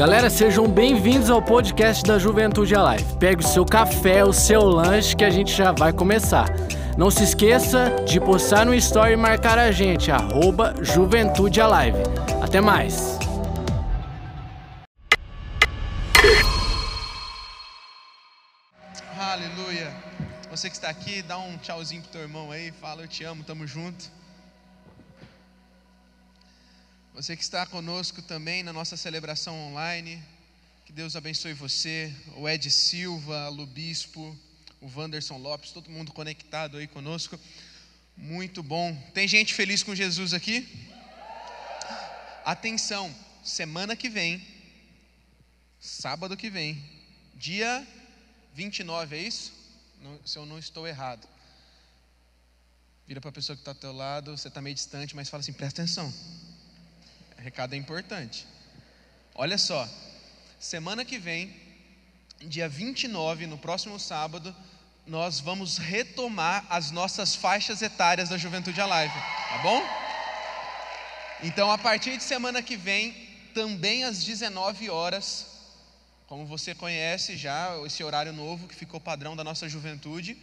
Galera, sejam bem-vindos ao podcast da Juventude Alive. Pegue o seu café, o seu lanche que a gente já vai começar. Não se esqueça de postar no story e marcar a gente, arroba Juventude Alive. Até mais! Aleluia. Você que está aqui, dá um tchauzinho pro teu irmão aí, fala eu te amo, tamo junto. Você que está conosco também na nossa celebração online, que Deus abençoe você, o Ed Silva, o Bispo, o Wanderson Lopes, todo mundo conectado aí conosco. Muito bom. Tem gente feliz com Jesus aqui? Atenção, semana que vem, sábado que vem, dia 29, é isso? Se eu não estou errado. Vira para a pessoa que está ao teu lado, você está meio distante, mas fala assim: presta atenção. O recado é importante. Olha só, semana que vem, dia 29, no próximo sábado, nós vamos retomar as nossas faixas etárias da Juventude Alive, tá bom? Então, a partir de semana que vem, também às 19 horas, como você conhece já, esse horário novo que ficou padrão da nossa juventude,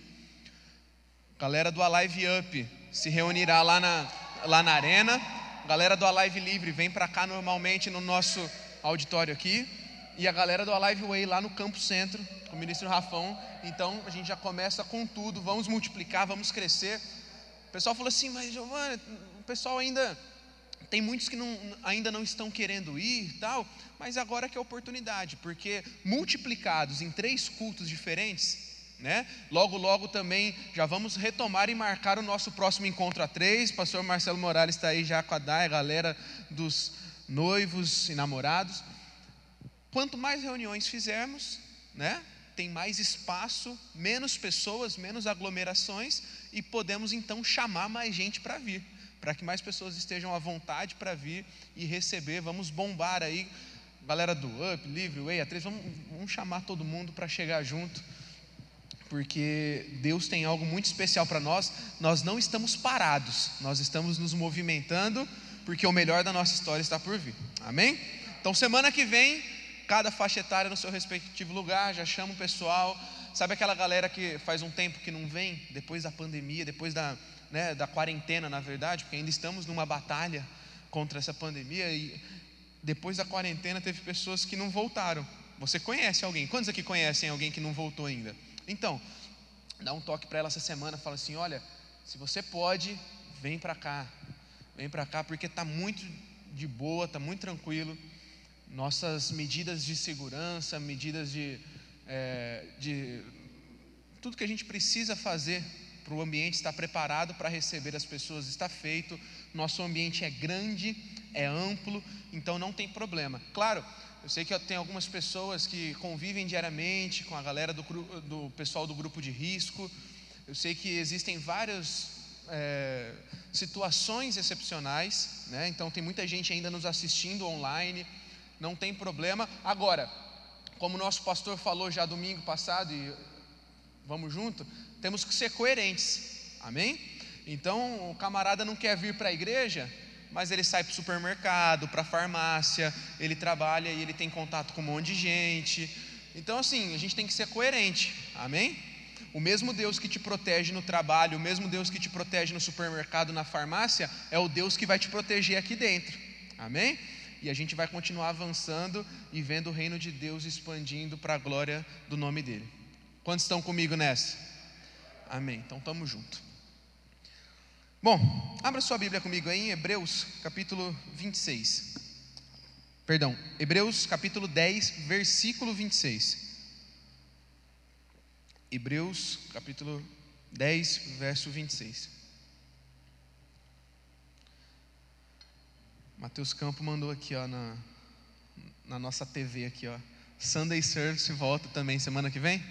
galera do Alive Up se reunirá lá na, lá na arena galera do Alive Livre vem para cá normalmente no nosso auditório aqui. E a galera do Alive Way lá no Campo Centro, com o ministro Rafão. Então a gente já começa com tudo, vamos multiplicar, vamos crescer. O pessoal falou assim, mas Giovanni, o pessoal ainda. Tem muitos que não, ainda não estão querendo ir tal, mas agora que é a oportunidade, porque multiplicados em três cultos diferentes, né? Logo, logo também já vamos retomar e marcar o nosso próximo encontro a três. Pastor Marcelo Morales está aí já com a DAE, a galera dos noivos e namorados. Quanto mais reuniões fizermos, né? tem mais espaço, menos pessoas, menos aglomerações e podemos então chamar mais gente para vir, para que mais pessoas estejam à vontade para vir e receber. Vamos bombar aí, galera do Up, Livre, Way, A3, vamos, vamos chamar todo mundo para chegar junto porque Deus tem algo muito especial para nós. Nós não estamos parados, nós estamos nos movimentando, porque o melhor da nossa história está por vir. Amém? Então, semana que vem, cada faixa etária no seu respectivo lugar, já chama o pessoal. Sabe aquela galera que faz um tempo que não vem, depois da pandemia, depois da, né, da quarentena, na verdade, porque ainda estamos numa batalha contra essa pandemia e depois da quarentena teve pessoas que não voltaram. Você conhece alguém? Quantos aqui conhecem alguém que não voltou ainda? Então, dá um toque para ela essa semana, fala assim: olha, se você pode, vem para cá, vem para cá, porque está muito de boa, está muito tranquilo. Nossas medidas de segurança, medidas de, é, de tudo que a gente precisa fazer para o ambiente estar preparado para receber as pessoas está feito. Nosso ambiente é grande, é amplo, então não tem problema. Claro, eu sei que tem algumas pessoas que convivem diariamente com a galera do, do pessoal do grupo de risco. Eu sei que existem várias é, situações excepcionais, né? então tem muita gente ainda nos assistindo online, não tem problema. Agora, como o nosso pastor falou já domingo passado, e vamos junto, temos que ser coerentes, amém? Então, o camarada não quer vir para a igreja, mas ele sai para o supermercado, para a farmácia, ele trabalha e ele tem contato com um monte de gente. Então, assim, a gente tem que ser coerente, amém? O mesmo Deus que te protege no trabalho, o mesmo Deus que te protege no supermercado, na farmácia, é o Deus que vai te proteger aqui dentro, amém? E a gente vai continuar avançando e vendo o reino de Deus expandindo para a glória do nome dele. Quantos estão comigo nessa? Amém. Então, estamos juntos. Bom, abra sua Bíblia comigo aí em Hebreus capítulo 26. Perdão, Hebreus capítulo 10, versículo 26. Hebreus capítulo 10, verso 26. Mateus Campo mandou aqui ó, na, na nossa TV aqui, ó. Sunday Service volta também semana que vem?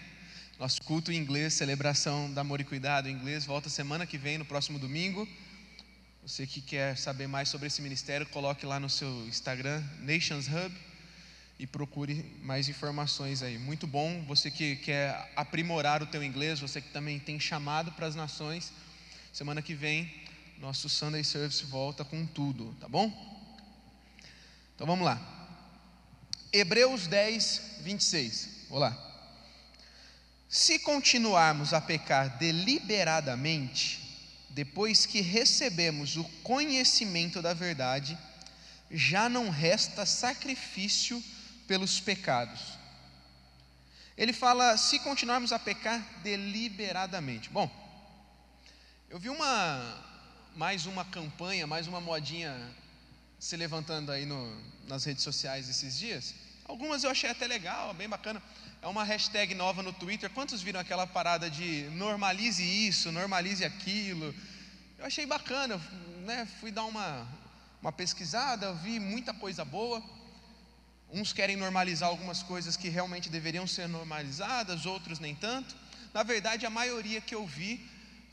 Nosso culto em inglês, celebração da amor e cuidado em inglês, volta semana que vem, no próximo domingo. Você que quer saber mais sobre esse ministério, coloque lá no seu Instagram, Nations Hub, e procure mais informações aí. Muito bom, você que quer aprimorar o teu inglês, você que também tem chamado para as nações, semana que vem, nosso Sunday Service volta com tudo, tá bom? Então vamos lá. Hebreus 10, 26. Vou lá. Se continuarmos a pecar deliberadamente, depois que recebemos o conhecimento da verdade, já não resta sacrifício pelos pecados. Ele fala: se continuarmos a pecar deliberadamente. Bom, eu vi uma mais uma campanha, mais uma modinha se levantando aí no, nas redes sociais esses dias. Algumas eu achei até legal, bem bacana. É uma hashtag nova no Twitter. Quantos viram aquela parada de normalize isso, normalize aquilo? Eu achei bacana, né? Fui dar uma, uma pesquisada, vi muita coisa boa. Uns querem normalizar algumas coisas que realmente deveriam ser normalizadas, outros nem tanto. Na verdade, a maioria que eu vi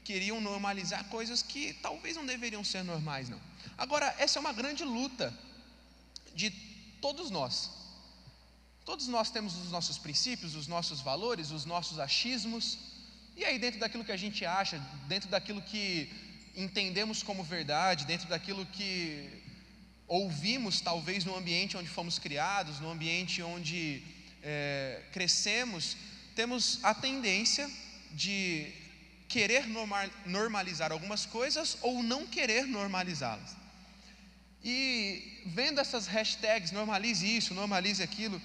queriam normalizar coisas que talvez não deveriam ser normais, não. Agora, essa é uma grande luta de todos nós. Todos nós temos os nossos princípios, os nossos valores, os nossos achismos. E aí, dentro daquilo que a gente acha, dentro daquilo que entendemos como verdade, dentro daquilo que ouvimos, talvez no ambiente onde fomos criados, no ambiente onde é, crescemos, temos a tendência de querer normalizar algumas coisas ou não querer normalizá-las. E vendo essas hashtags, normalize isso, normalize aquilo,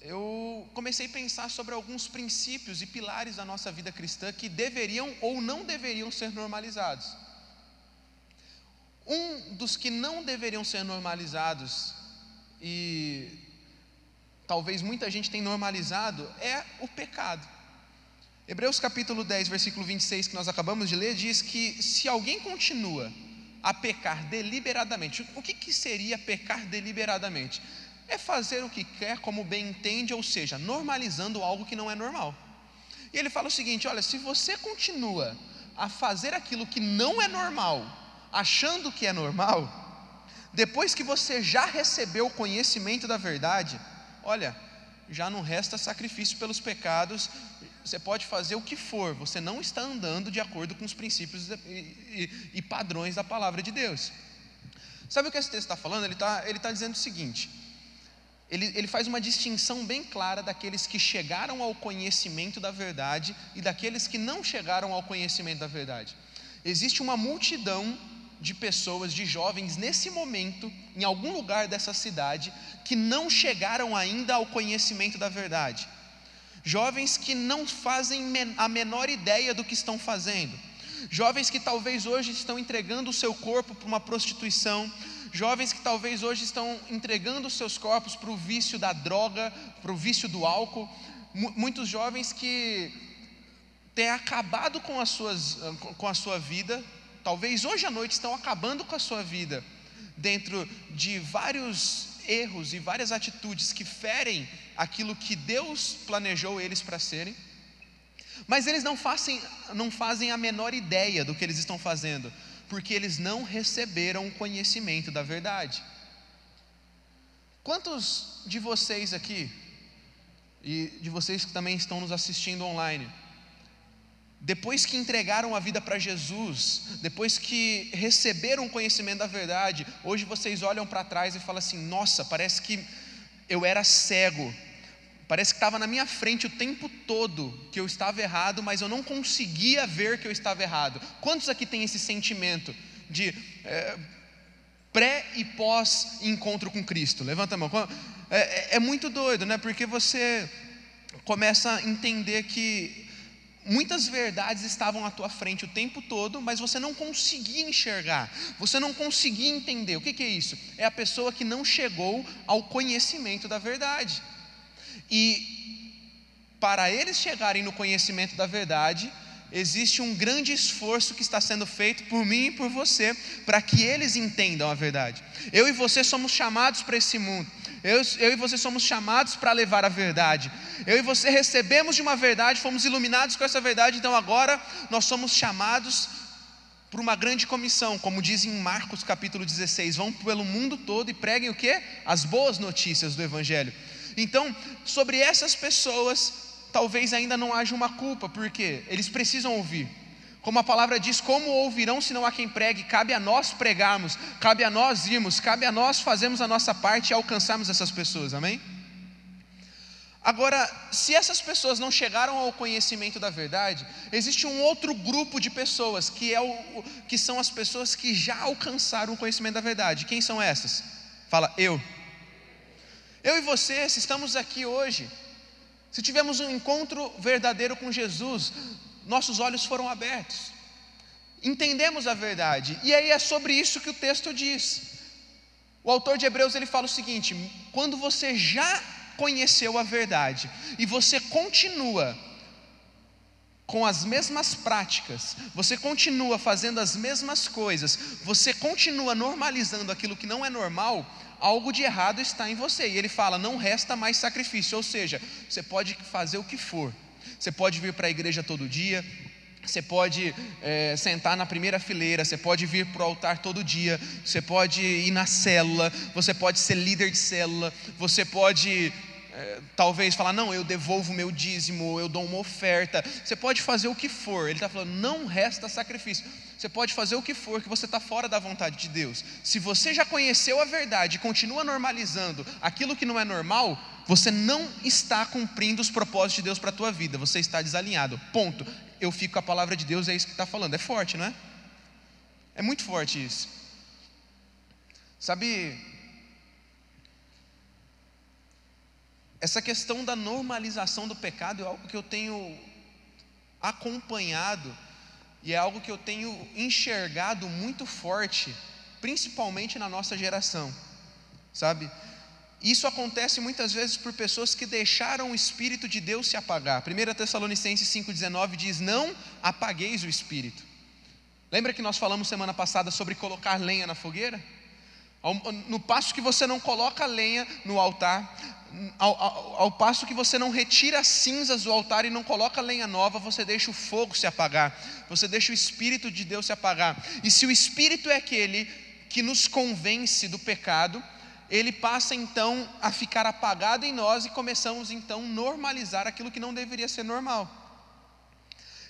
eu comecei a pensar sobre alguns princípios e pilares da nossa vida cristã que deveriam ou não deveriam ser normalizados. Um dos que não deveriam ser normalizados, e talvez muita gente tenha normalizado, é o pecado. Hebreus capítulo 10, versículo 26, que nós acabamos de ler, diz que se alguém continua a pecar deliberadamente. O que, que seria pecar deliberadamente? É fazer o que quer como bem entende, ou seja, normalizando algo que não é normal. E ele fala o seguinte: olha, se você continua a fazer aquilo que não é normal, achando que é normal, depois que você já recebeu o conhecimento da verdade, olha, já não resta sacrifício pelos pecados, você pode fazer o que for, você não está andando de acordo com os princípios e, e, e padrões da palavra de Deus. Sabe o que esse texto está falando? Ele está ele tá dizendo o seguinte: ele, ele faz uma distinção bem clara daqueles que chegaram ao conhecimento da verdade e daqueles que não chegaram ao conhecimento da verdade. Existe uma multidão de pessoas, de jovens, nesse momento, em algum lugar dessa cidade, que não chegaram ainda ao conhecimento da verdade. Jovens que não fazem a menor ideia do que estão fazendo. Jovens que talvez hoje estão entregando o seu corpo para uma prostituição. Jovens que talvez hoje estão entregando seus corpos para o vício da droga, para o vício do álcool. Muitos jovens que têm acabado com, as suas, com a sua vida talvez hoje à noite estão acabando com a sua vida, dentro de vários erros e várias atitudes que ferem aquilo que Deus planejou eles para serem, mas eles não fazem, não fazem a menor ideia do que eles estão fazendo, porque eles não receberam o conhecimento da verdade. Quantos de vocês aqui, e de vocês que também estão nos assistindo online, depois que entregaram a vida para Jesus, depois que receberam o conhecimento da verdade, hoje vocês olham para trás e falam assim: nossa, parece que eu era cego, parece que estava na minha frente o tempo todo que eu estava errado, mas eu não conseguia ver que eu estava errado. Quantos aqui têm esse sentimento de é, pré e pós encontro com Cristo? Levanta a mão. É, é, é muito doido, né? Porque você começa a entender que muitas verdades estavam à tua frente o tempo todo, mas você não conseguia enxergar, você não conseguia entender. O que, que é isso? É a pessoa que não chegou ao conhecimento da verdade. E para eles chegarem no conhecimento da verdade, existe um grande esforço que está sendo feito por mim e por você, para que eles entendam a verdade. Eu e você somos chamados para esse mundo. Eu, eu e você somos chamados para levar a verdade. Eu e você recebemos de uma verdade, fomos iluminados com essa verdade, então agora nós somos chamados por uma grande comissão, como diz em Marcos capítulo 16: vão pelo mundo todo e preguem o que? As boas notícias do Evangelho. Então, sobre essas pessoas, talvez ainda não haja uma culpa, porque eles precisam ouvir. Como a palavra diz, como ouvirão se não há quem pregue? Cabe a nós pregarmos, cabe a nós irmos, cabe a nós fazermos a nossa parte e alcançarmos essas pessoas, amém? Agora, se essas pessoas não chegaram ao conhecimento da verdade, existe um outro grupo de pessoas que, é o, que são as pessoas que já alcançaram o conhecimento da verdade. Quem são essas? Fala, eu. Eu e você, se estamos aqui hoje, se tivemos um encontro verdadeiro com Jesus, nossos olhos foram abertos, entendemos a verdade, e aí é sobre isso que o texto diz. O autor de Hebreus ele fala o seguinte: quando você já conheceu a verdade e você continua com as mesmas práticas, você continua fazendo as mesmas coisas, você continua normalizando aquilo que não é normal, algo de errado está em você. E ele fala: não resta mais sacrifício, ou seja, você pode fazer o que for, você pode vir para a igreja todo dia, você pode é, sentar na primeira fileira, você pode vir para o altar todo dia, você pode ir na célula, você pode ser líder de célula, você pode é, talvez falar, não, eu devolvo meu dízimo, eu dou uma oferta. Você pode fazer o que for. Ele está falando, não resta sacrifício. Você pode fazer o que for, que você está fora da vontade de Deus. Se você já conheceu a verdade e continua normalizando aquilo que não é normal, você não está cumprindo os propósitos de Deus para a tua vida. Você está desalinhado. Ponto. Eu fico com a palavra de Deus, é isso que está falando. É forte, não é? É muito forte isso. Sabe, Essa questão da normalização do pecado é algo que eu tenho acompanhado e é algo que eu tenho enxergado muito forte, principalmente na nossa geração, sabe? Isso acontece muitas vezes por pessoas que deixaram o Espírito de Deus se apagar. 1 Tessalonicenses 5,19 diz: Não apagueis o Espírito. Lembra que nós falamos semana passada sobre colocar lenha na fogueira? No passo que você não coloca lenha no altar, ao, ao, ao, passo que você não retira as cinzas do altar e não coloca lenha nova, você deixa o fogo se apagar, você deixa o Espírito de Deus se apagar. E se o Espírito é aquele que nos convence do pecado, ele passa então a ficar apagado em nós e começamos então a normalizar aquilo que não deveria ser normal.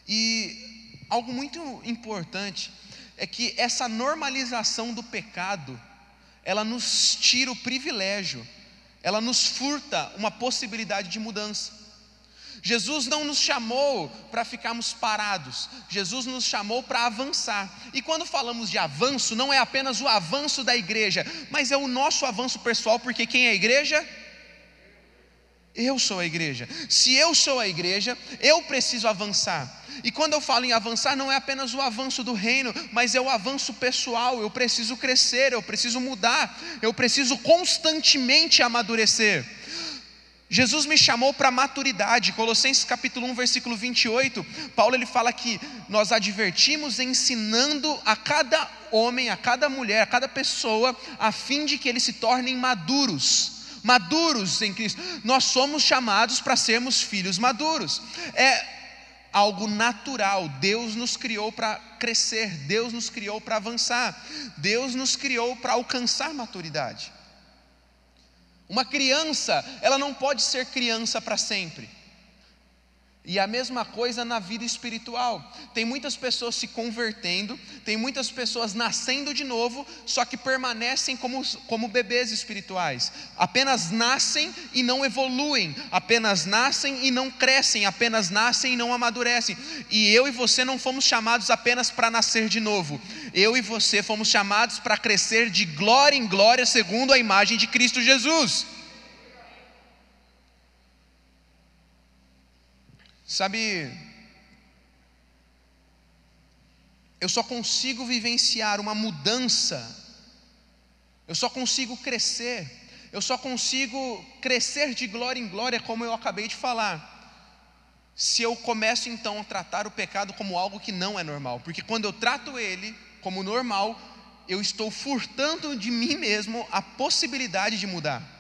E algo muito importante é que essa normalização do pecado, ela nos tira o privilégio ela nos furta uma possibilidade de mudança. Jesus não nos chamou para ficarmos parados, Jesus nos chamou para avançar. E quando falamos de avanço, não é apenas o avanço da igreja, mas é o nosso avanço pessoal, porque quem é a igreja? Eu sou a igreja. Se eu sou a igreja, eu preciso avançar. E quando eu falo em avançar, não é apenas o avanço do reino, mas é o avanço pessoal. Eu preciso crescer, eu preciso mudar, eu preciso constantemente amadurecer. Jesus me chamou para maturidade. Colossenses capítulo 1, versículo 28, Paulo ele fala que nós advertimos ensinando a cada homem, a cada mulher, a cada pessoa, a fim de que eles se tornem maduros. Maduros em Cristo. Nós somos chamados para sermos filhos maduros. É algo natural. Deus nos criou para crescer, Deus nos criou para avançar, Deus nos criou para alcançar maturidade. Uma criança, ela não pode ser criança para sempre. E a mesma coisa na vida espiritual. Tem muitas pessoas se convertendo, tem muitas pessoas nascendo de novo, só que permanecem como, como bebês espirituais. Apenas nascem e não evoluem, apenas nascem e não crescem, apenas nascem e não amadurecem. E eu e você não fomos chamados apenas para nascer de novo. Eu e você fomos chamados para crescer de glória em glória, segundo a imagem de Cristo Jesus. Sabe, eu só consigo vivenciar uma mudança, eu só consigo crescer, eu só consigo crescer de glória em glória, como eu acabei de falar, se eu começo então a tratar o pecado como algo que não é normal, porque quando eu trato ele como normal, eu estou furtando de mim mesmo a possibilidade de mudar.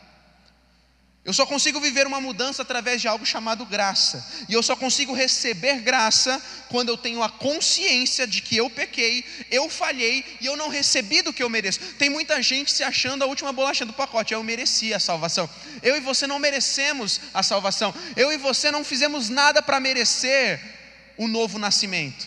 Eu só consigo viver uma mudança através de algo chamado graça. E eu só consigo receber graça quando eu tenho a consciência de que eu pequei, eu falhei e eu não recebi do que eu mereço. Tem muita gente se achando a última bolacha do pacote. Eu mereci a salvação. Eu e você não merecemos a salvação. Eu e você não fizemos nada para merecer o novo nascimento.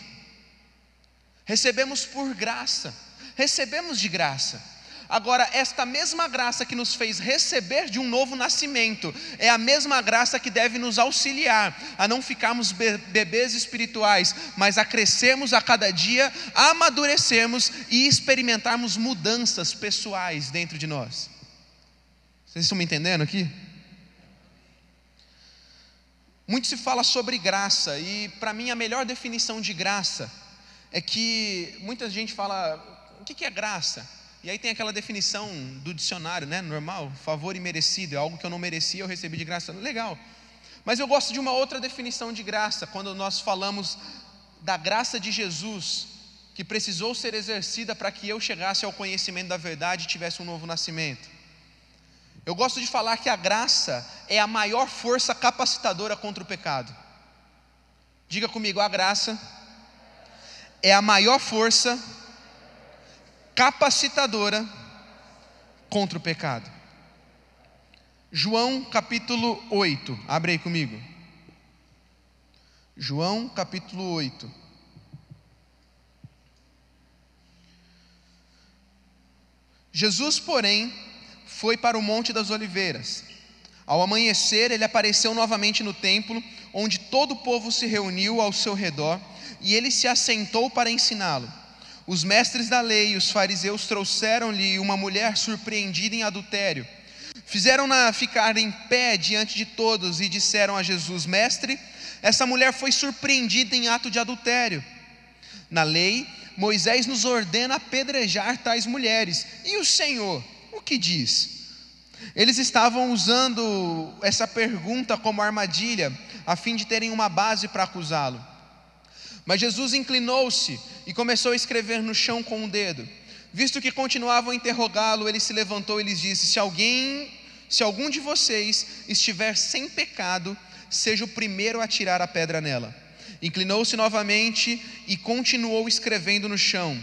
Recebemos por graça. Recebemos de graça. Agora, esta mesma graça que nos fez receber de um novo nascimento, é a mesma graça que deve nos auxiliar a não ficarmos bebês espirituais, mas a crescermos a cada dia, amadurecermos e experimentarmos mudanças pessoais dentro de nós. Vocês estão me entendendo aqui? Muito se fala sobre graça, e para mim a melhor definição de graça é que muita gente fala: o que é graça? E aí tem aquela definição do dicionário, né? Normal, favor imerecido, é algo que eu não merecia, eu recebi de graça. Legal. Mas eu gosto de uma outra definição de graça, quando nós falamos da graça de Jesus, que precisou ser exercida para que eu chegasse ao conhecimento da verdade e tivesse um novo nascimento. Eu gosto de falar que a graça é a maior força capacitadora contra o pecado. Diga comigo, a graça é a maior força capacitadora contra o pecado. João capítulo 8, abre aí comigo. João capítulo 8. Jesus, porém, foi para o Monte das Oliveiras. Ao amanhecer, ele apareceu novamente no templo, onde todo o povo se reuniu ao seu redor, e ele se assentou para ensiná-lo. Os mestres da lei e os fariseus trouxeram-lhe uma mulher surpreendida em adultério. Fizeram-na ficar em pé diante de todos e disseram a Jesus: Mestre, essa mulher foi surpreendida em ato de adultério. Na lei, Moisés nos ordena apedrejar tais mulheres. E o Senhor, o que diz? Eles estavam usando essa pergunta como armadilha, a fim de terem uma base para acusá-lo. Mas Jesus inclinou-se e começou a escrever no chão com o um dedo. Visto que continuavam a interrogá-lo, ele se levantou e lhes disse: Se alguém, se algum de vocês estiver sem pecado, seja o primeiro a tirar a pedra nela. Inclinou-se novamente e continuou escrevendo no chão.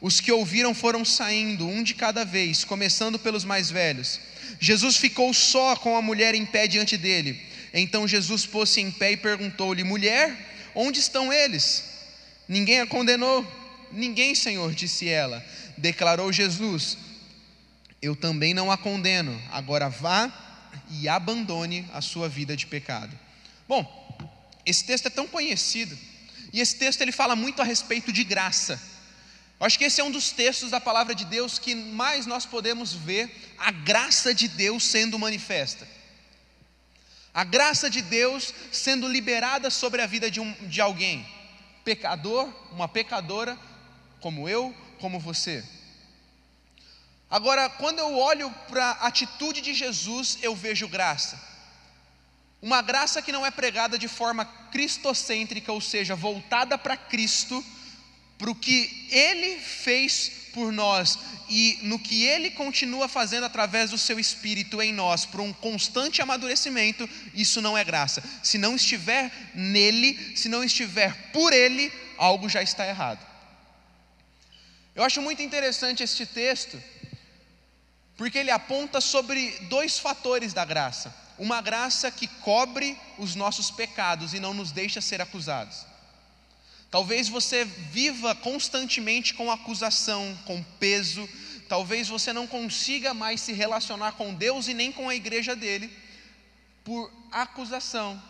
Os que ouviram foram saindo, um de cada vez, começando pelos mais velhos. Jesus ficou só com a mulher em pé diante dele. Então Jesus pôs-se em pé e perguntou-lhe: Mulher, Onde estão eles? Ninguém a condenou. Ninguém, Senhor, disse ela. Declarou Jesus: Eu também não a condeno. Agora vá e abandone a sua vida de pecado. Bom, esse texto é tão conhecido. E esse texto ele fala muito a respeito de graça. Eu acho que esse é um dos textos da palavra de Deus que mais nós podemos ver a graça de Deus sendo manifesta. A graça de Deus sendo liberada sobre a vida de, um, de alguém, pecador, uma pecadora, como eu, como você. Agora, quando eu olho para a atitude de Jesus, eu vejo graça. Uma graça que não é pregada de forma cristocêntrica, ou seja, voltada para Cristo, para o que Ele fez por nós e no que Ele continua fazendo através do Seu Espírito em nós, por um constante amadurecimento, isso não é graça. Se não estiver nele, se não estiver por Ele, algo já está errado. Eu acho muito interessante este texto, porque ele aponta sobre dois fatores da graça: uma graça que cobre os nossos pecados e não nos deixa ser acusados Talvez você viva constantemente com acusação, com peso. Talvez você não consiga mais se relacionar com Deus e nem com a igreja dele por acusação.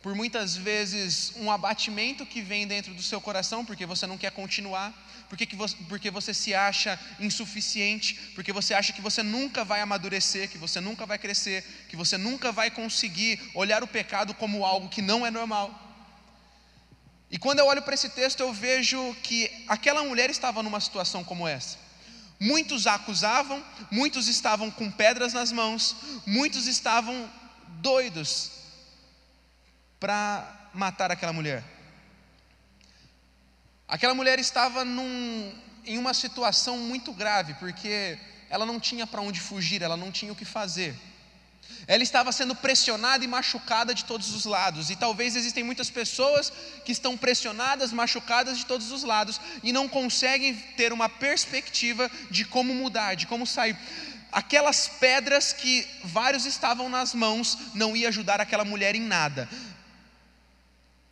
Por muitas vezes um abatimento que vem dentro do seu coração, porque você não quer continuar, porque, que você, porque você se acha insuficiente, porque você acha que você nunca vai amadurecer, que você nunca vai crescer, que você nunca vai conseguir olhar o pecado como algo que não é normal. E quando eu olho para esse texto, eu vejo que aquela mulher estava numa situação como essa. Muitos a acusavam, muitos estavam com pedras nas mãos, muitos estavam doidos para matar aquela mulher. Aquela mulher estava num, em uma situação muito grave, porque ela não tinha para onde fugir, ela não tinha o que fazer. Ela estava sendo pressionada e machucada de todos os lados. E talvez existem muitas pessoas que estão pressionadas, machucadas de todos os lados e não conseguem ter uma perspectiva de como mudar, de como sair. Aquelas pedras que vários estavam nas mãos não ia ajudar aquela mulher em nada.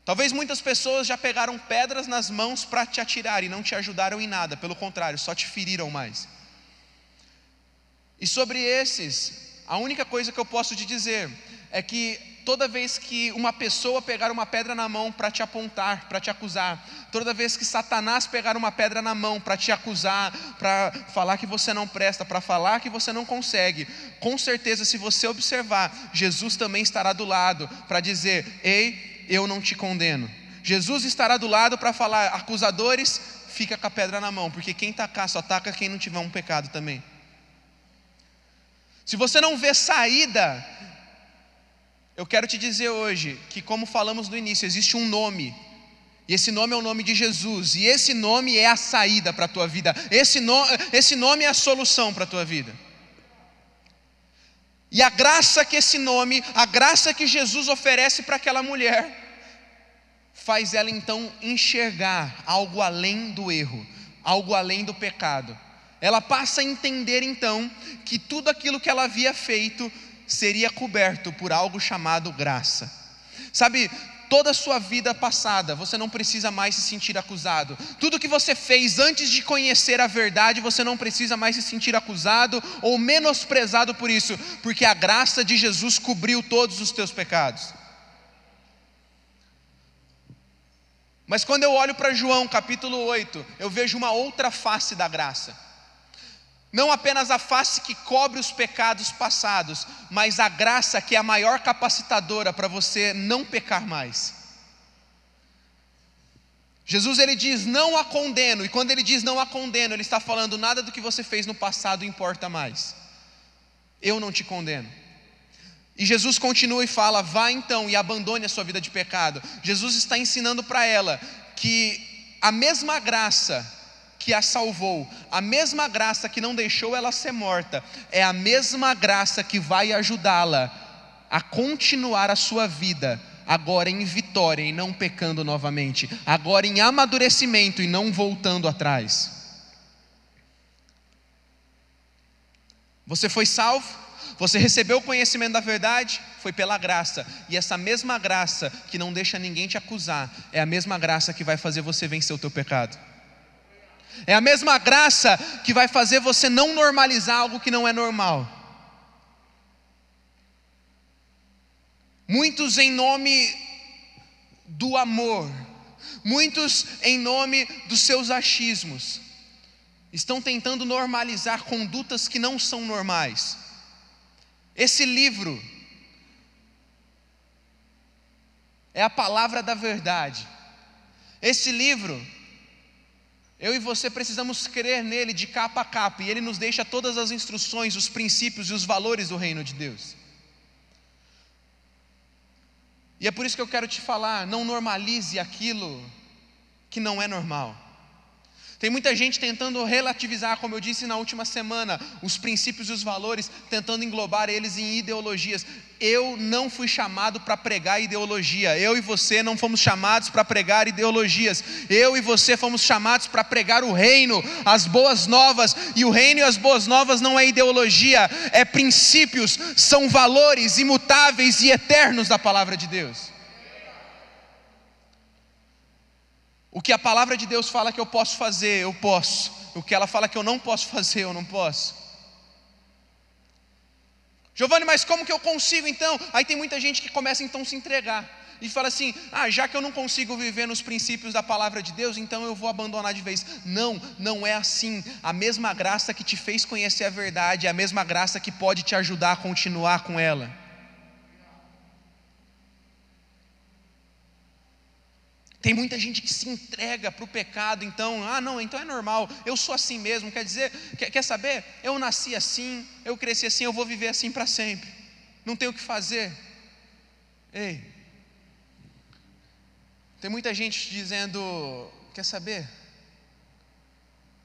Talvez muitas pessoas já pegaram pedras nas mãos para te atirar e não te ajudaram em nada, pelo contrário, só te feriram mais. E sobre esses, a única coisa que eu posso te dizer é que toda vez que uma pessoa pegar uma pedra na mão para te apontar, para te acusar, toda vez que Satanás pegar uma pedra na mão para te acusar, para falar que você não presta, para falar que você não consegue, com certeza, se você observar, Jesus também estará do lado para dizer: Ei, eu não te condeno. Jesus estará do lado para falar: acusadores, fica com a pedra na mão, porque quem tacar só taca quem não tiver um pecado também. Se você não vê saída eu quero te dizer hoje que, como falamos no início, existe um nome, e esse nome é o nome de Jesus, e esse nome é a saída para a tua vida, esse, no, esse nome é a solução para a tua vida. E a graça que esse nome, a graça que Jesus oferece para aquela mulher, faz ela então enxergar algo além do erro, algo além do pecado. Ela passa a entender então que tudo aquilo que ela havia feito seria coberto por algo chamado graça. Sabe, toda a sua vida passada, você não precisa mais se sentir acusado. Tudo que você fez antes de conhecer a verdade, você não precisa mais se sentir acusado ou menosprezado por isso, porque a graça de Jesus cobriu todos os teus pecados. Mas quando eu olho para João capítulo 8, eu vejo uma outra face da graça. Não apenas a face que cobre os pecados passados, mas a graça que é a maior capacitadora para você não pecar mais. Jesus ele diz: "Não a condeno", e quando ele diz "não a condeno", ele está falando nada do que você fez no passado importa mais. Eu não te condeno. E Jesus continua e fala: "Vá então e abandone a sua vida de pecado". Jesus está ensinando para ela que a mesma graça que a salvou, a mesma graça que não deixou ela ser morta, é a mesma graça que vai ajudá-la a continuar a sua vida, agora em vitória e não pecando novamente, agora em amadurecimento e não voltando atrás. Você foi salvo, você recebeu o conhecimento da verdade, foi pela graça, e essa mesma graça que não deixa ninguém te acusar, é a mesma graça que vai fazer você vencer o teu pecado. É a mesma graça que vai fazer você não normalizar algo que não é normal. Muitos em nome do amor, muitos em nome dos seus achismos, estão tentando normalizar condutas que não são normais. Esse livro é a palavra da verdade. Esse livro eu e você precisamos crer nele de capa a capa, e ele nos deixa todas as instruções, os princípios e os valores do reino de Deus. E é por isso que eu quero te falar: não normalize aquilo que não é normal. Tem muita gente tentando relativizar, como eu disse na última semana, os princípios e os valores, tentando englobar eles em ideologias. Eu não fui chamado para pregar ideologia. Eu e você não fomos chamados para pregar ideologias. Eu e você fomos chamados para pregar o reino, as boas novas. E o reino e as boas novas não é ideologia, é princípios, são valores imutáveis e eternos da palavra de Deus. O que a palavra de Deus fala que eu posso fazer, eu posso. O que ela fala que eu não posso fazer, eu não posso. Giovanni, mas como que eu consigo então? Aí tem muita gente que começa então a se entregar e fala assim: ah, já que eu não consigo viver nos princípios da palavra de Deus, então eu vou abandonar de vez. Não, não é assim. A mesma graça que te fez conhecer a verdade, é a mesma graça que pode te ajudar a continuar com ela. Tem muita gente que se entrega para o pecado, então, ah, não, então é normal, eu sou assim mesmo. Quer dizer, quer, quer saber? Eu nasci assim, eu cresci assim, eu vou viver assim para sempre. Não tenho o que fazer. Ei, tem muita gente dizendo, quer saber?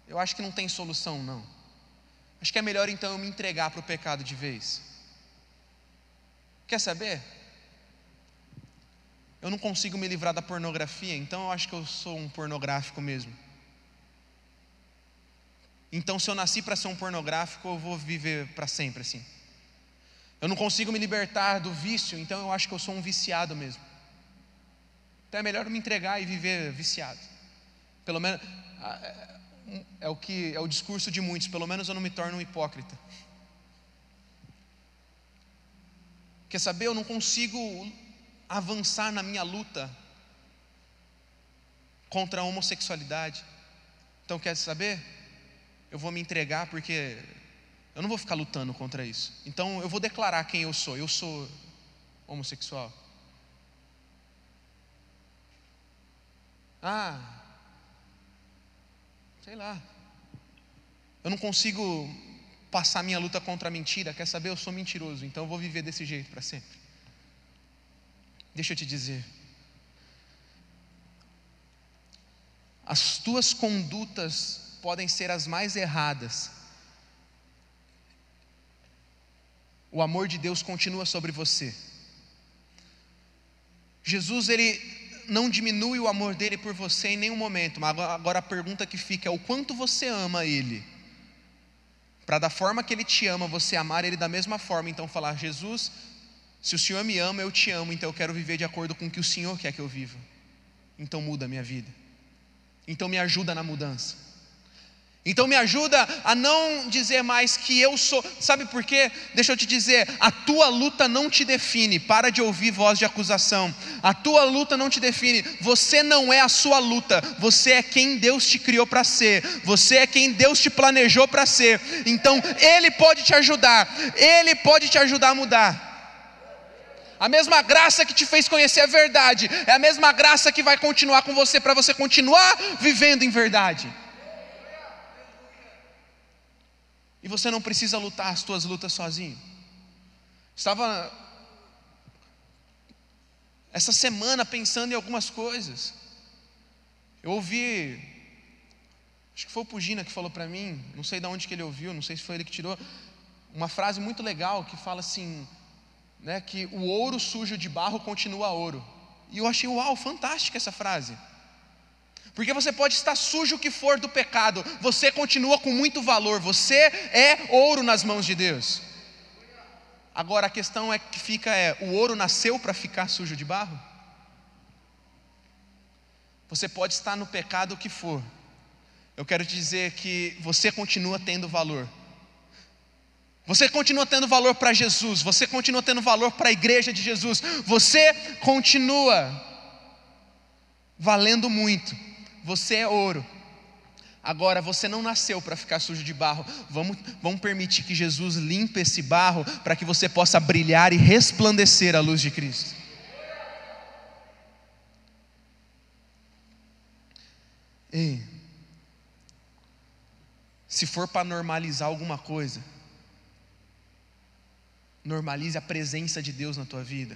Eu acho que não tem solução, não. Acho que é melhor então eu me entregar para o pecado de vez. Quer saber? Eu não consigo me livrar da pornografia, então eu acho que eu sou um pornográfico mesmo. Então, se eu nasci para ser um pornográfico, eu vou viver para sempre assim. Eu não consigo me libertar do vício, então eu acho que eu sou um viciado mesmo. Então é melhor me entregar e viver viciado. Pelo menos é, é o que é o discurso de muitos. Pelo menos eu não me torno um hipócrita. Quer saber? Eu não consigo avançar na minha luta contra a homossexualidade. Então, quer saber? Eu vou me entregar porque eu não vou ficar lutando contra isso. Então, eu vou declarar quem eu sou. Eu sou homossexual. Ah, sei lá. Eu não consigo passar minha luta contra a mentira. Quer saber? Eu sou mentiroso, então eu vou viver desse jeito para sempre. Deixa eu te dizer. As tuas condutas podem ser as mais erradas. O amor de Deus continua sobre você. Jesus, ele não diminui o amor dele por você em nenhum momento, mas agora a pergunta que fica é: o quanto você ama ele? Para da forma que ele te ama, você amar ele da mesma forma, então falar: Jesus, se o Senhor me ama, eu te amo, então eu quero viver de acordo com o que o Senhor quer que eu viva. Então muda a minha vida. Então me ajuda na mudança. Então me ajuda a não dizer mais que eu sou. Sabe por quê? Deixa eu te dizer, a tua luta não te define. Para de ouvir voz de acusação. A tua luta não te define. Você não é a sua luta. Você é quem Deus te criou para ser. Você é quem Deus te planejou para ser. Então ele pode te ajudar. Ele pode te ajudar a mudar. A mesma graça que te fez conhecer a verdade é a mesma graça que vai continuar com você para você continuar vivendo em verdade. E você não precisa lutar as suas lutas sozinho. Estava essa semana pensando em algumas coisas. Eu ouvi, acho que foi o Pugina que falou para mim, não sei de onde que ele ouviu, não sei se foi ele que tirou, uma frase muito legal que fala assim, né, que o ouro sujo de barro continua ouro. E eu achei, uau, fantástica essa frase. Porque você pode estar sujo o que for do pecado, você continua com muito valor, você é ouro nas mãos de Deus. Agora a questão é que fica é, o ouro nasceu para ficar sujo de barro? Você pode estar no pecado o que for. Eu quero te dizer que você continua tendo valor. Você continua tendo valor para Jesus, você continua tendo valor para a igreja de Jesus, você continua valendo muito você é ouro. Agora, você não nasceu para ficar sujo de barro. Vamos, vamos permitir que Jesus limpe esse barro para que você possa brilhar e resplandecer a luz de Cristo. Ei, se for para normalizar alguma coisa, normalize a presença de Deus na tua vida.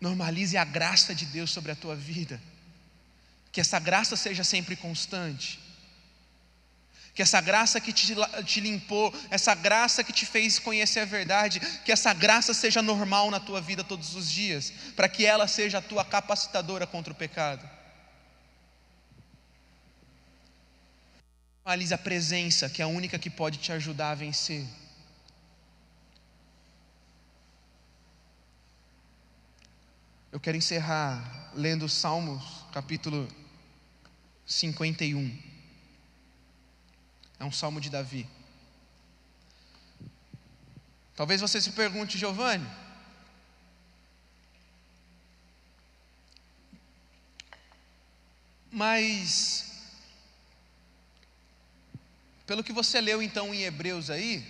Normalize a graça de Deus sobre a tua vida. Que essa graça seja sempre constante. Que essa graça que te, te, limpou, essa graça que te fez conhecer a verdade, que essa graça seja normal na tua vida todos os dias, para que ela seja a tua capacitadora contra o pecado. Normalize a presença, que é a única que pode te ajudar a vencer. Eu quero encerrar lendo Salmos, capítulo 51. É um salmo de Davi. Talvez você se pergunte, Giovanni, mas pelo que você leu então em Hebreus aí,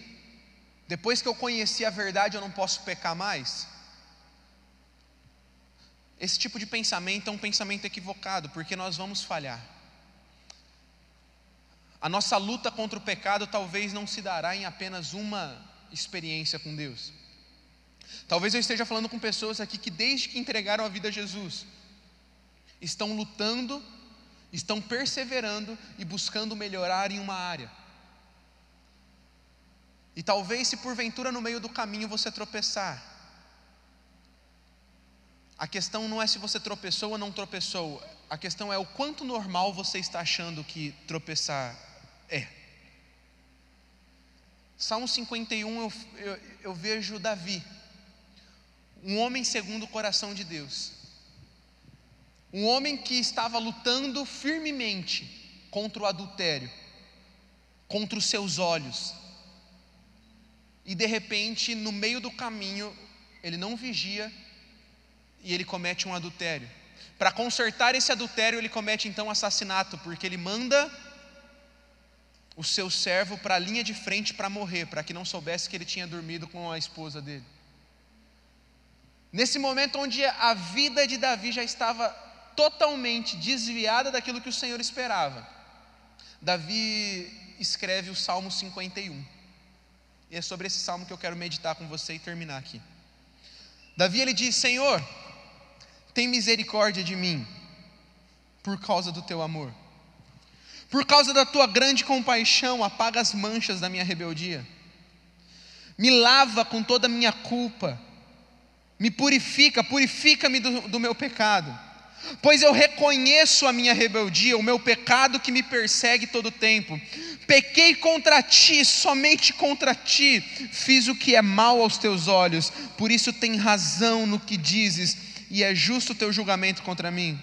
depois que eu conheci a verdade, eu não posso pecar mais? Esse tipo de pensamento é um pensamento equivocado, porque nós vamos falhar. A nossa luta contra o pecado talvez não se dará em apenas uma experiência com Deus. Talvez eu esteja falando com pessoas aqui que, desde que entregaram a vida a Jesus, estão lutando, estão perseverando e buscando melhorar em uma área. E talvez, se porventura no meio do caminho você tropeçar, a questão não é se você tropeçou ou não tropeçou, a questão é o quanto normal você está achando que tropeçar é. Salmo 51 eu, eu, eu vejo Davi, um homem segundo o coração de Deus, um homem que estava lutando firmemente contra o adultério, contra os seus olhos, e de repente, no meio do caminho, ele não vigia e ele comete um adultério. Para consertar esse adultério, ele comete então assassinato, porque ele manda o seu servo para a linha de frente para morrer, para que não soubesse que ele tinha dormido com a esposa dele. Nesse momento onde a vida de Davi já estava totalmente desviada daquilo que o Senhor esperava, Davi escreve o Salmo 51. E é sobre esse salmo que eu quero meditar com você e terminar aqui. Davi ele diz: Senhor, tem misericórdia de mim, por causa do teu amor. Por causa da tua grande compaixão, apaga as manchas da minha rebeldia. Me lava com toda a minha culpa. Me purifica, purifica-me do, do meu pecado pois eu reconheço a minha rebeldia, o meu pecado que me persegue todo o tempo. Pequei contra ti, somente contra ti, fiz o que é mal aos teus olhos, por isso tem razão no que dizes, e é justo o teu julgamento contra mim.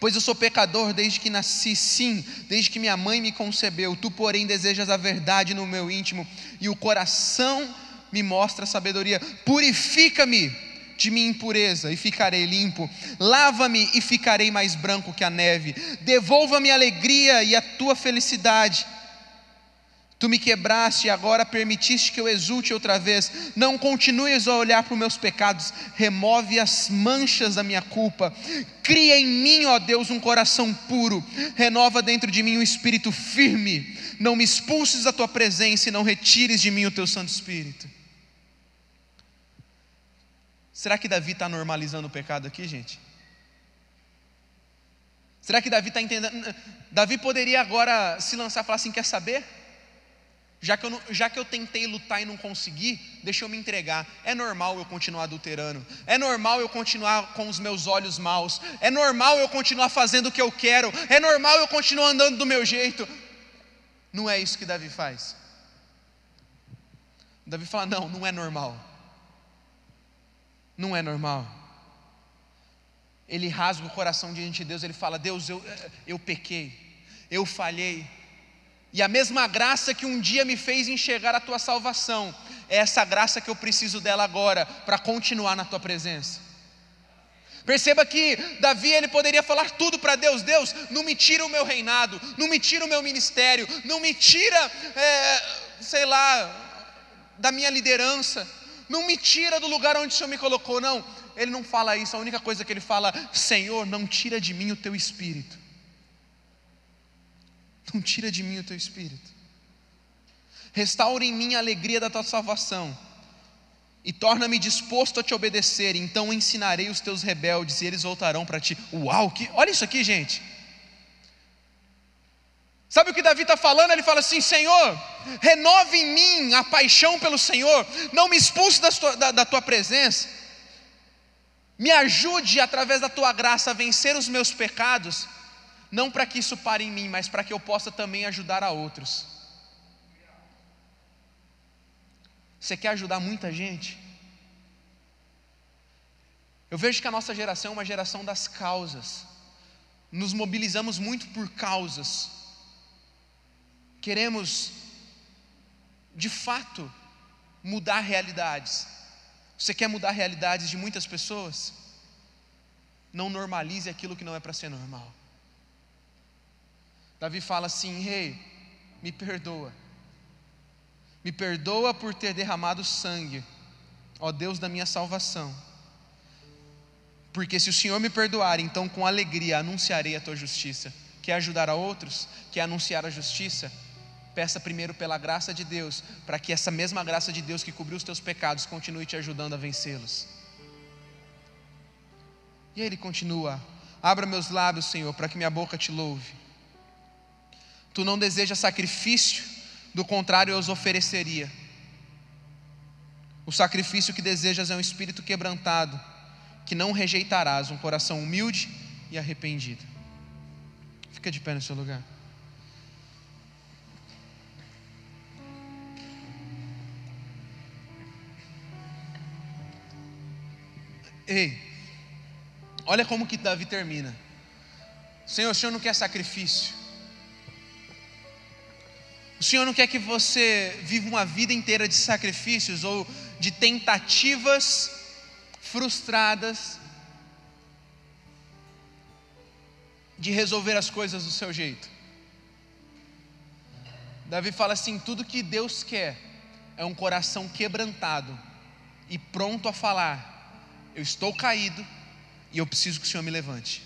Pois eu sou pecador desde que nasci, sim, desde que minha mãe me concebeu. Tu, porém, desejas a verdade no meu íntimo, e o coração me mostra a sabedoria. Purifica-me de minha impureza e ficarei limpo. Lava-me e ficarei mais branco que a neve. Devolva-me a alegria e a tua felicidade. Tu me quebraste e agora permitiste que eu exulte outra vez. Não continues a olhar para os meus pecados, remove as manchas da minha culpa. Cria em mim, ó Deus, um coração puro. Renova dentro de mim um espírito firme. Não me expulses da tua presença e não retires de mim o teu Santo Espírito. Será que Davi está normalizando o pecado aqui, gente? Será que Davi está entendendo? Davi poderia agora se lançar e falar assim: quer saber? Já que, eu não, já que eu tentei lutar e não consegui, deixa eu me entregar. É normal eu continuar adulterando. É normal eu continuar com os meus olhos maus. É normal eu continuar fazendo o que eu quero. É normal eu continuar andando do meu jeito. Não é isso que Davi faz. Davi fala: não, não é normal não é normal. Ele rasga o coração diante de Deus, ele fala: Deus, eu, eu pequei, eu falhei, e a mesma graça que um dia me fez enxergar a tua salvação, é essa graça que eu preciso dela agora, para continuar na tua presença. Perceba que Davi ele poderia falar tudo para Deus: Deus, não me tira o meu reinado, não me tira o meu ministério, não me tira, é, sei lá, da minha liderança, não me tira do lugar onde o Senhor me colocou, não. Ele não fala isso, a única coisa que ele fala, Senhor, não tira de mim o teu espírito. Não tira de mim o teu espírito. Restaure em mim a alegria da tua salvação e torna-me disposto a te obedecer. Então ensinarei os teus rebeldes e eles voltarão para ti. Uau, que, olha isso aqui, gente. Sabe o que Davi está falando? Ele fala assim: Senhor, renove em mim a paixão pelo Senhor, não me expulse da tua, da, da tua presença, me ajude através da tua graça a vencer os meus pecados, não para que isso pare em mim, mas para que eu possa também ajudar a outros. Você quer ajudar muita gente? Eu vejo que a nossa geração é uma geração das causas, nos mobilizamos muito por causas queremos, de fato, mudar realidades. Você quer mudar realidades de muitas pessoas? Não normalize aquilo que não é para ser normal. Davi fala assim: Rei, hey, me perdoa. Me perdoa por ter derramado sangue, ó Deus da minha salvação. Porque se o Senhor me perdoar, então com alegria anunciarei a tua justiça. Quer ajudar a outros? Quer anunciar a justiça? Peça primeiro pela graça de Deus, para que essa mesma graça de Deus que cobriu os teus pecados continue te ajudando a vencê-los. E aí ele continua: Abra meus lábios, Senhor, para que minha boca te louve. Tu não desejas sacrifício, do contrário eu os ofereceria. O sacrifício que desejas é um espírito quebrantado, que não rejeitarás, um coração humilde e arrependido. Fica de pé no seu lugar. Ei, olha como que Davi termina. Senhor, o Senhor não quer sacrifício. O Senhor não quer que você viva uma vida inteira de sacrifícios ou de tentativas frustradas de resolver as coisas do seu jeito. Davi fala assim: tudo que Deus quer é um coração quebrantado e pronto a falar: eu estou caído e eu preciso que o Senhor me levante.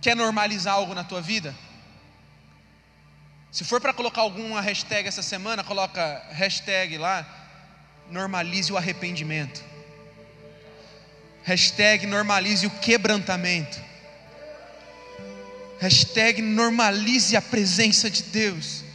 Quer normalizar algo na tua vida? Se for para colocar alguma hashtag essa semana, coloca hashtag lá, normalize o arrependimento. Hashtag normalize o quebrantamento. Hashtag normalize a presença de Deus.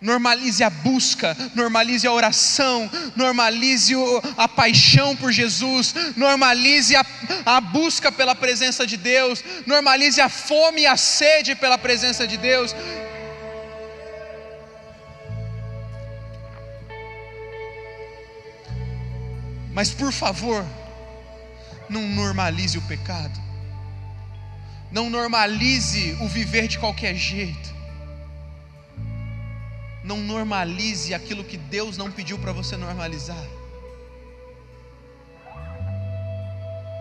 Normalize a busca, normalize a oração, normalize a paixão por Jesus, normalize a, a, busca pela presença de Deus, normalize a fome e a sede pela presença de Deus. Mas por favor, não normalize o pecado, não normalize o viver de qualquer jeito não normalize aquilo que Deus não pediu para você normalizar.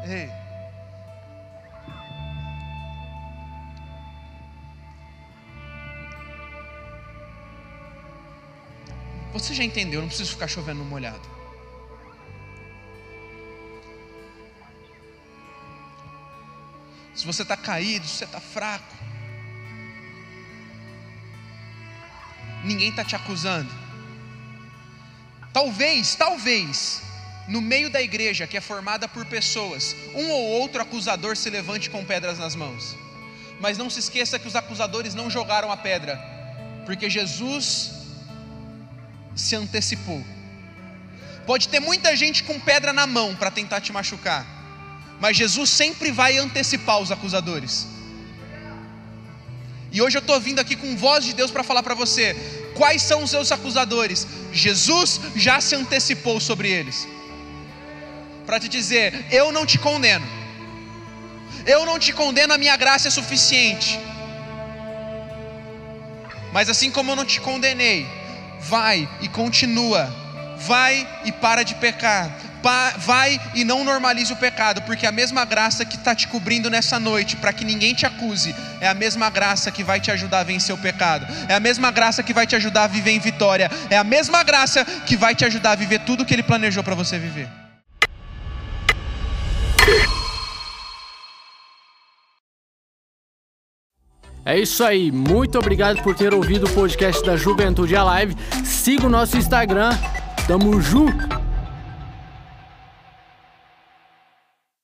Ei. Você já entendeu, não preciso ficar chovendo molhado. Se você está caído, se você está fraco, ninguém está te acusando. Talvez, talvez, no meio da igreja que é formada por pessoas, um ou outro acusador se levante com pedras nas mãos. Mas não se esqueça que os acusadores não jogaram a pedra, porque Jesus se antecipou. Pode ter muita gente com pedra na mão para tentar te machucar, mas Jesus sempre vai antecipar os acusadores. E hoje eu estou vindo aqui com voz de Deus para falar para você: quais são os seus acusadores? Jesus já se antecipou sobre eles, para te dizer: eu não te condeno, eu não te condeno, a minha graça é suficiente. Mas assim como eu não te condenei, vai e continua, vai e para de pecar, vai e não normalize o pecado, porque a mesma graça que está te cobrindo nessa noite, para que ninguém te acuse, é a mesma graça que vai te ajudar a vencer o pecado, é a mesma graça que vai te ajudar a viver em vitória, é a mesma graça que vai te ajudar a viver tudo que Ele planejou para você viver. É isso aí, muito obrigado por ter ouvido o podcast da Juventude Alive. Siga o nosso Instagram, tamo junto!